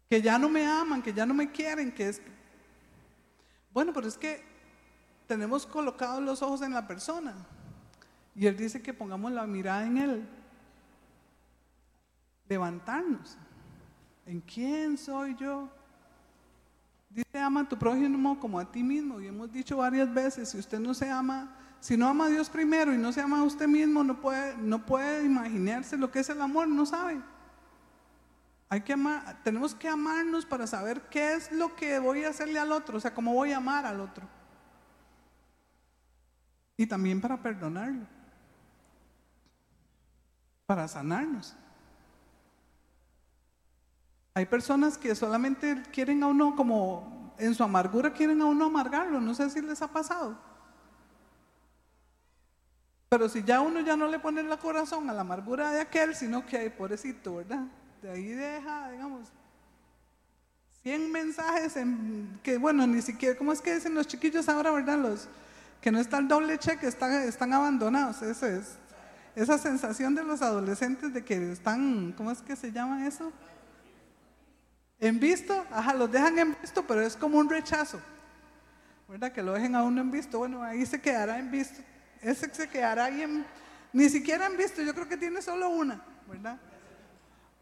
Que ya no me aman, que ya no me quieren, que es... Bueno, pero es que tenemos colocados los ojos en la persona. Y Él dice que pongamos la mirada en Él. Levantarnos. ¿En quién soy yo? Dice, ama a tu prójimo como a ti mismo. Y hemos dicho varias veces, si usted no se ama, si no ama a Dios primero y no se ama a usted mismo, no puede, no puede imaginarse lo que es el amor, no sabe. Hay que amar, tenemos que amarnos para saber qué es lo que voy a hacerle al otro, o sea, cómo voy a amar al otro. Y también para perdonarlo para sanarnos. Hay personas que solamente quieren a uno como en su amargura quieren a uno amargarlo, no sé si les ha pasado. Pero si ya uno ya no le pone el corazón a la amargura de aquel, sino que hay pobrecito, ¿verdad? De ahí deja, digamos, 100 mensajes en, que, bueno, ni siquiera, ¿cómo es que dicen los chiquillos ahora, verdad? Los que no está el doble cheque, están, están abandonados, eso es esa sensación de los adolescentes de que están, ¿cómo es que se llama eso? En visto, ajá, los dejan en visto, pero es como un rechazo, ¿verdad? Que lo dejen a uno en visto, bueno, ahí se quedará en visto, ese se quedará ahí en, ni siquiera en visto, yo creo que tiene solo una, ¿verdad?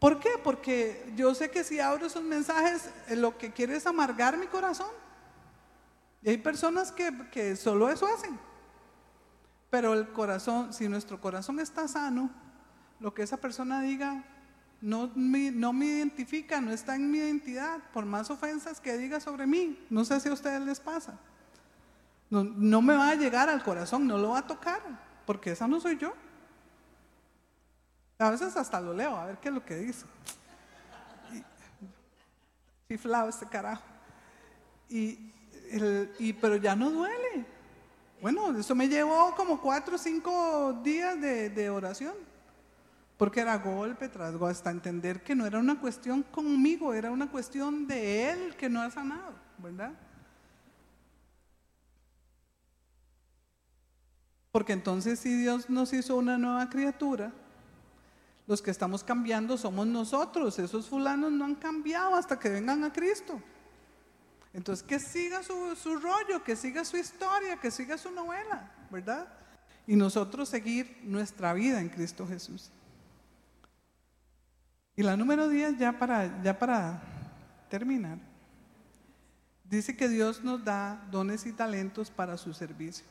¿Por qué? Porque yo sé que si abro esos mensajes, eh, lo que quiere es amargar mi corazón. Y hay personas que, que solo eso hacen. Pero el corazón, si nuestro corazón está sano, lo que esa persona diga no me, no me identifica, no está en mi identidad, por más ofensas que diga sobre mí. No sé si a ustedes les pasa. No, no me va a llegar al corazón, no lo va a tocar, porque esa no soy yo. A veces hasta lo leo, a ver qué es lo que dice. Chiflado este carajo. Y, el, y, pero ya no duele. Bueno, eso me llevó como cuatro o cinco días de, oración, porque era golpe tras golpe, hasta entender que no era una cuestión conmigo, era una cuestión de Él que no ha sanado, ¿verdad? Porque entonces si Dios nos hizo una nueva criatura, los que estamos cambiando somos nosotros, esos fulanos no han cambiado hasta que vengan a Cristo. Entonces, que siga su, rollo, que siga su historia, que siga su novela, ¿verdad? Y nosotros seguir nuestra vida en Cristo Jesús. Y la número 10, ya para, ya para terminar, dice que Dios nos da dones y talentos para su servicio.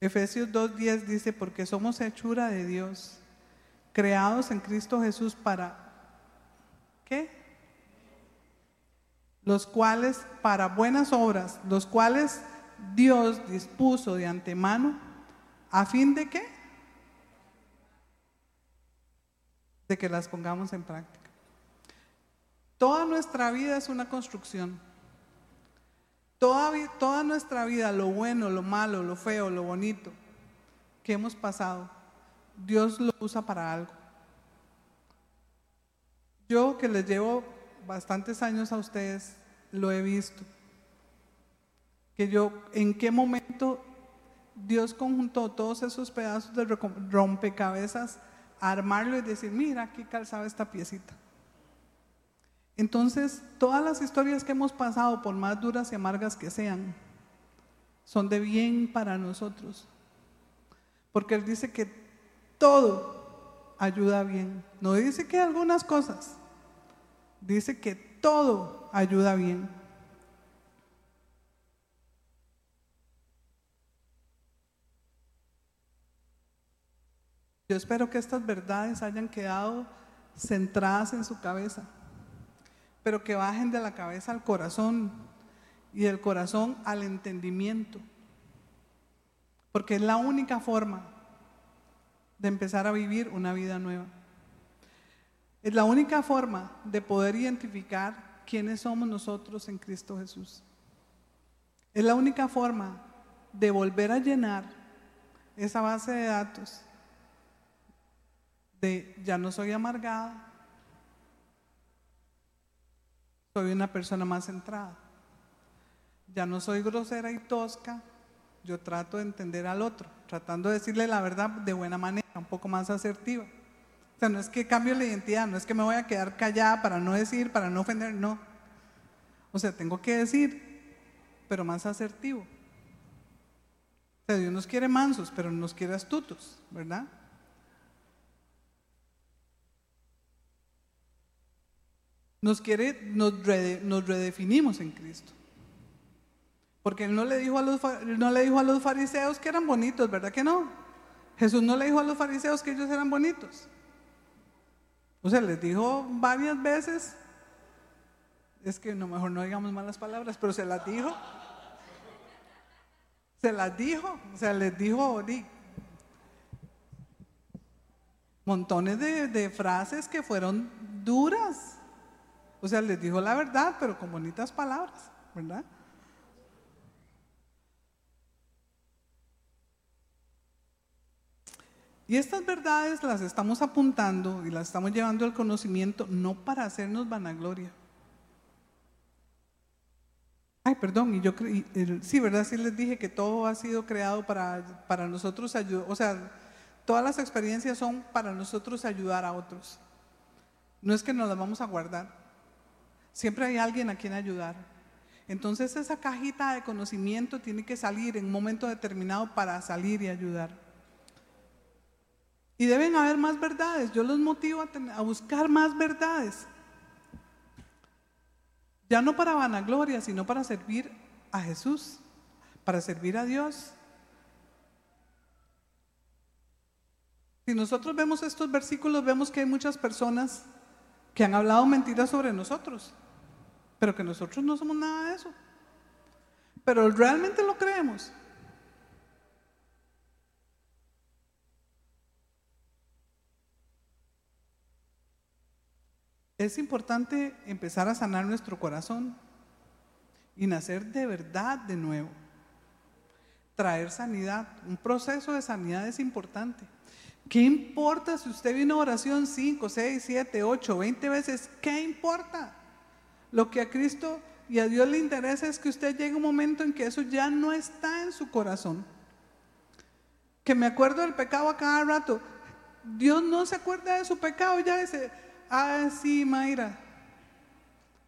Efesios 2.10 dice, porque somos hechura de Dios, creados en Cristo Jesús para, ¿qué? Los cuales para buenas obras, los cuales Dios dispuso de antemano a fin de qué? De que las pongamos en práctica. Toda nuestra vida es una construcción. Toda, toda nuestra vida, lo bueno, lo malo, lo feo, lo bonito que hemos pasado, Dios lo usa para algo. Yo que les llevo bastantes años a ustedes, lo he visto. Que yo, en qué momento Dios conjuntó todos esos pedazos de rompecabezas armarlo y decir, mira, aquí calzaba esta piecita. Entonces, todas las historias que hemos pasado, por más duras y amargas que sean, son de bien para nosotros. Porque Él dice que todo ayuda bien. No dice que algunas cosas, dice que todo ayuda bien. Yo espero que estas verdades hayan quedado centradas en su cabeza, pero que bajen de la cabeza al corazón y del corazón al entendimiento, porque es la única forma de empezar a vivir una vida nueva. Es la única forma de poder identificar quiénes somos nosotros en Cristo Jesús. Es la única forma de volver a llenar esa base de datos de ya no soy amargada, soy una persona más centrada. Ya no soy grosera y tosca, yo trato de entender al otro, tratando de decirle la verdad de buena manera, un poco más asertiva sea, no es que cambio la identidad, no es que me voy a quedar callada para no decir, para no ofender, no. O sea, tengo que decir, pero más asertivo. O sea, Dios nos quiere mansos, pero nos quiere astutos, ¿verdad? Nos quiere, nos, nos redefinimos en Cristo. Porque Él no le, dijo a los, no le dijo a los fariseos que eran bonitos, ¿verdad que no? Jesús no le dijo a los fariseos que ellos eran bonitos. O sea, les dijo varias veces, es que no, mejor no digamos malas palabras, pero se las dijo. Se las dijo, o sea, les dijo montones de, de frases que fueron duras. O sea, les dijo la verdad, pero con bonitas palabras, ¿verdad? Y estas verdades las estamos apuntando y las estamos llevando al conocimiento no para hacernos vanagloria. Ay, perdón, y yo creí, sí, ¿verdad? Sí les dije que todo ha sido creado para, para nosotros ayudar, o sea, todas las experiencias son para nosotros ayudar a otros. No es que nos las vamos a guardar. Siempre hay alguien a quien ayudar. Entonces esa cajita de conocimiento tiene que salir en un momento determinado para salir y ayudar. Y deben haber más verdades. Yo los motivo a, buscar más verdades. Ya no para vanagloria, sino para servir a Jesús, para servir a Dios. Si nosotros vemos estos versículos, vemos que hay muchas personas que han hablado mentiras sobre nosotros, pero que nosotros no somos nada de eso. Pero realmente lo creemos. Es importante empezar a sanar nuestro corazón y nacer de verdad de nuevo. Traer sanidad. Un proceso de sanidad es importante. ¿Qué importa si usted vino a oración 5, 6, 7, 8, 20 veces? ¿Qué importa? Lo que a Cristo y a Dios le interesa es que usted llegue un momento en que eso ya no está en su corazón. Que me acuerdo del pecado a cada rato. Dios no se acuerda de su pecado, ya dice, Ah, sí, Mayra.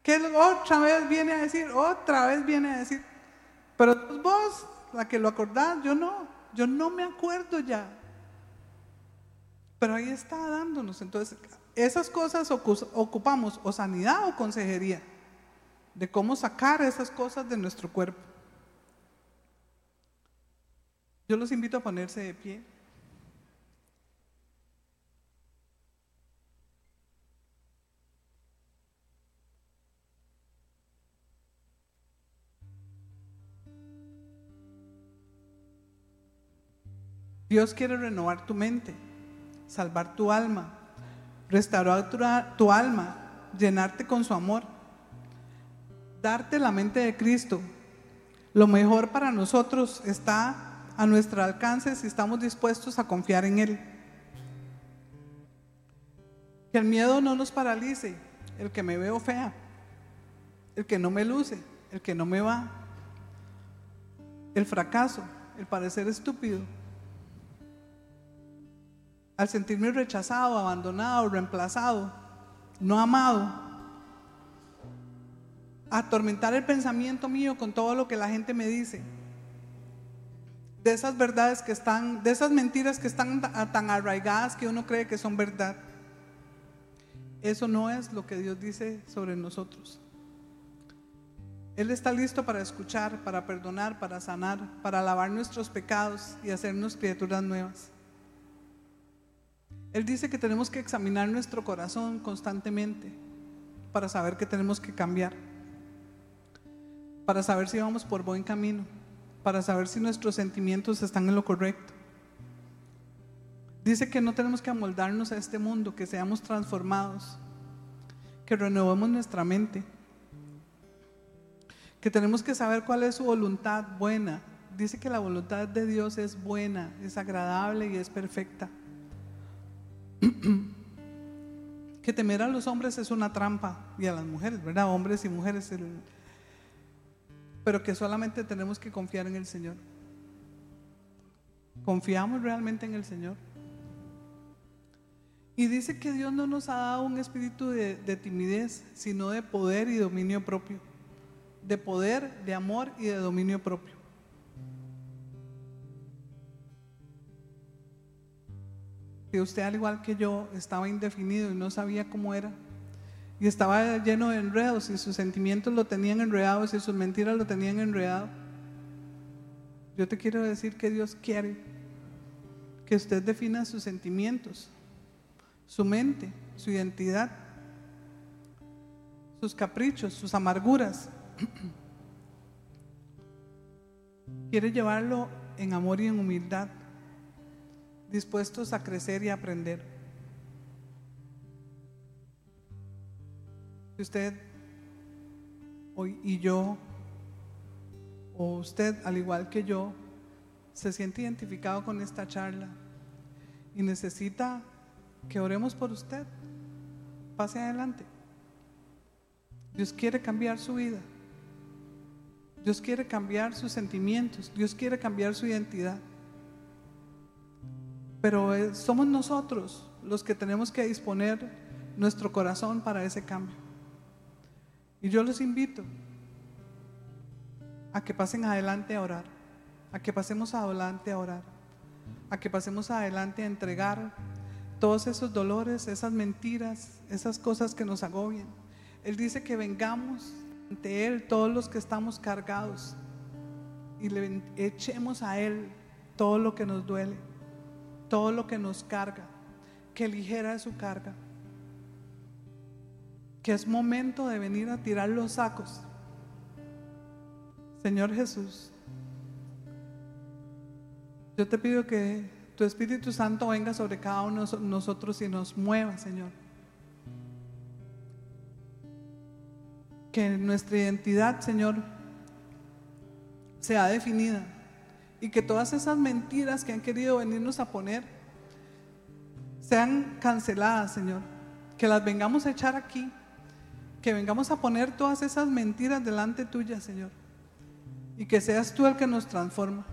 Que otra vez viene a decir, otra vez viene a decir. Pero vos, la que lo acordás, yo no, yo no me acuerdo ya. Pero ahí está dándonos. Entonces, esas cosas ocupamos o sanidad o consejería, de cómo sacar esas cosas de nuestro cuerpo. Yo los invito a ponerse de pie. Dios quiere renovar tu mente, salvar tu alma, restaurar tu, tu alma, llenarte con su amor, darte la mente de Cristo. Lo mejor para nosotros está a nuestro alcance si estamos dispuestos a confiar en Él. Que el miedo no nos paralice, el que me veo fea, el que no me luce, el que no me va, el fracaso, el parecer estúpido, al sentirme rechazado, abandonado, reemplazado, no amado, atormentar el pensamiento mío con todo lo que la gente me dice, de esas verdades que están, de esas mentiras que están tan arraigadas que uno cree que son verdad. Eso no es lo que Dios dice sobre nosotros. Él está listo para escuchar, para perdonar, para sanar, para lavar nuestros pecados y hacernos criaturas nuevas. Él dice que tenemos que examinar nuestro corazón constantemente para saber que tenemos que cambiar, para saber si vamos por buen camino, para saber si nuestros sentimientos están en lo correcto. Dice que no tenemos que amoldarnos a este mundo, que seamos transformados, que renovemos nuestra mente que tenemos que saber cuál es su voluntad buena. Dice que la voluntad de Dios es buena, es agradable y es perfecta. que temer a los hombres es una trampa y a las mujeres, ¿verdad? Hombres y mujeres. Pero que solamente tenemos que confiar en el Señor. ¿Confiamos realmente en el Señor? Y dice que Dios no nos ha dado un espíritu de timidez, sino de poder y dominio propio de poder, de amor y de dominio propio. Si usted al igual que yo estaba indefinido y no sabía cómo era, y estaba lleno de enredos y sus sentimientos lo tenían enredados y sus mentiras lo tenían enredado, yo te quiero decir que Dios quiere que usted defina sus sentimientos, su mente, su identidad, sus caprichos, sus amarguras, Quiere llevarlo en amor y en humildad, dispuestos a crecer y aprender. Si usted hoy y yo, o usted al igual que yo, se siente identificado con esta charla y necesita que oremos por usted, pase adelante. Dios quiere cambiar su vida. Dios quiere cambiar sus sentimientos, Dios quiere cambiar su identidad. Pero eh, somos nosotros los que tenemos que disponer nuestro corazón para ese cambio. Y yo los invito a que pasen adelante a orar, a que pasemos adelante a orar, a que pasemos adelante a entregar todos esos dolores, esas mentiras, esas cosas que nos agobian. Él dice que vengamos ante Él todos los que estamos cargados y le echemos a Él todo lo que nos duele, todo lo que nos carga, que ligera su carga, que es momento de venir a tirar los sacos. Señor Jesús, yo te pido que tu Espíritu Santo venga sobre cada uno de nosotros y nos mueva, Señor que nuestra identidad, Señor, sea definida y que todas esas mentiras que han querido venirnos a poner sean canceladas, Señor. Que las vengamos a echar aquí, que vengamos a poner todas esas mentiras delante tuya, Señor. Y que seas tú el que nos transforma.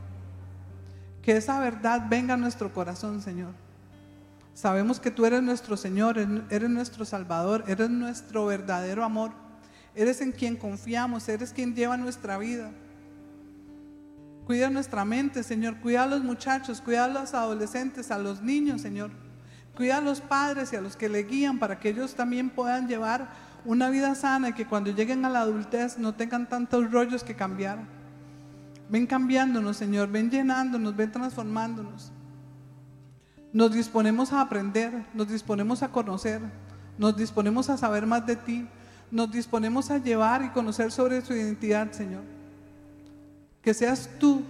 Que esa verdad venga a nuestro corazón, Señor. Sabemos que tú eres nuestro Señor, eres nuestro Salvador, eres nuestro verdadero amor. Eres en quien confiamos, eres quien lleva nuestra vida. Cuida nuestra mente, Señor. Cuida a los muchachos, cuida a los adolescentes, a los niños, Señor. Cuida a los padres y a los que le guían para que ellos también puedan llevar una vida sana y que cuando lleguen a la adultez no tengan tantos rollos que cambiar. Ven cambiándonos, Señor. Ven llenándonos, ven transformándonos. Nos disponemos a aprender, nos disponemos a conocer, nos disponemos a saber más de ti nos disponemos a llevar y conocer sobre su identidad, Señor. Que seas tú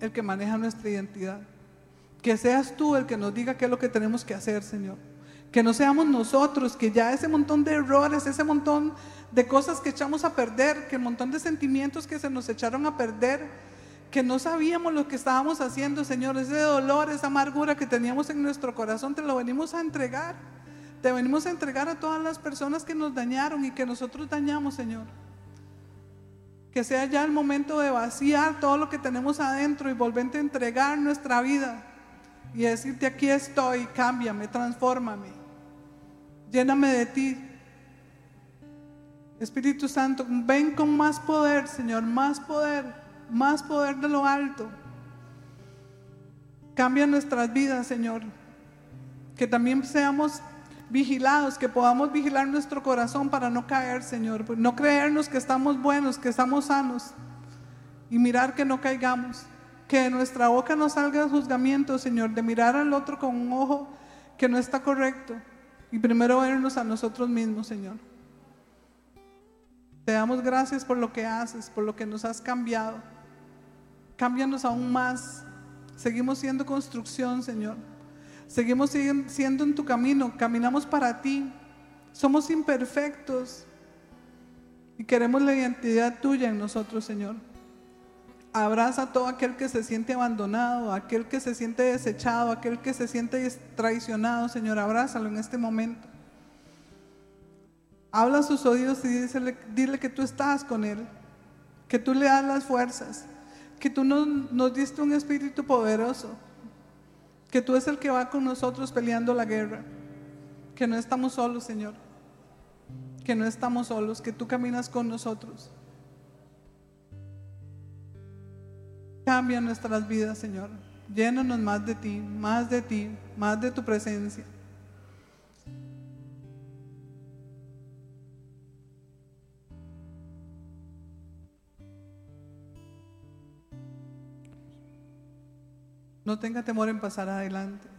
el que maneja nuestra identidad. Que seas tú el que nos diga qué es lo que tenemos que hacer, Señor. Que no seamos nosotros, que ya ese montón de errores, ese montón de cosas que echamos a perder, que el montón de sentimientos que se nos echaron a perder, que no sabíamos lo que estábamos haciendo, Señor, ese dolor, esa amargura que teníamos en nuestro corazón, te lo venimos a entregar. Te venimos a entregar a todas las personas que nos dañaron y que nosotros dañamos, Señor. Que sea ya el momento de vaciar todo lo que tenemos adentro y volverte a entregar nuestra vida y decirte aquí estoy, cámbiame, transfórmame, lléname de ti. Espíritu Santo, ven con más poder, Señor, más poder, más poder de lo alto. Cambia nuestras vidas, Señor. Que también seamos vigilados, que podamos vigilar nuestro corazón para no caer, Señor, no creernos que estamos buenos, que estamos sanos y mirar que no caigamos, que de nuestra boca no salga el juzgamiento, Señor, de mirar al otro con un ojo que no está correcto y primero vernos a nosotros mismos, Señor. Te damos gracias por lo que haces, por lo que nos has cambiado. Cámbianos aún más. Seguimos siendo construcción, Señor. Seguimos siendo en tu camino, caminamos para ti. Somos imperfectos y queremos la identidad tuya en nosotros, Señor. Abraza a todo aquel que se siente abandonado, aquel que se siente desechado, aquel que se siente traicionado, Señor. Abrázalo en este momento. Habla a sus oídos y dile que tú estás con él, que tú le das las fuerzas, que tú nos diste un espíritu poderoso que tú es el que va con nosotros peleando la guerra, que no estamos solos, Señor, que no estamos solos, que tú caminas con nosotros. Cambia nuestras vidas, Señor. Llénanos más de ti, más de ti, más de tu presencia. No tenga temor en pasar adelante.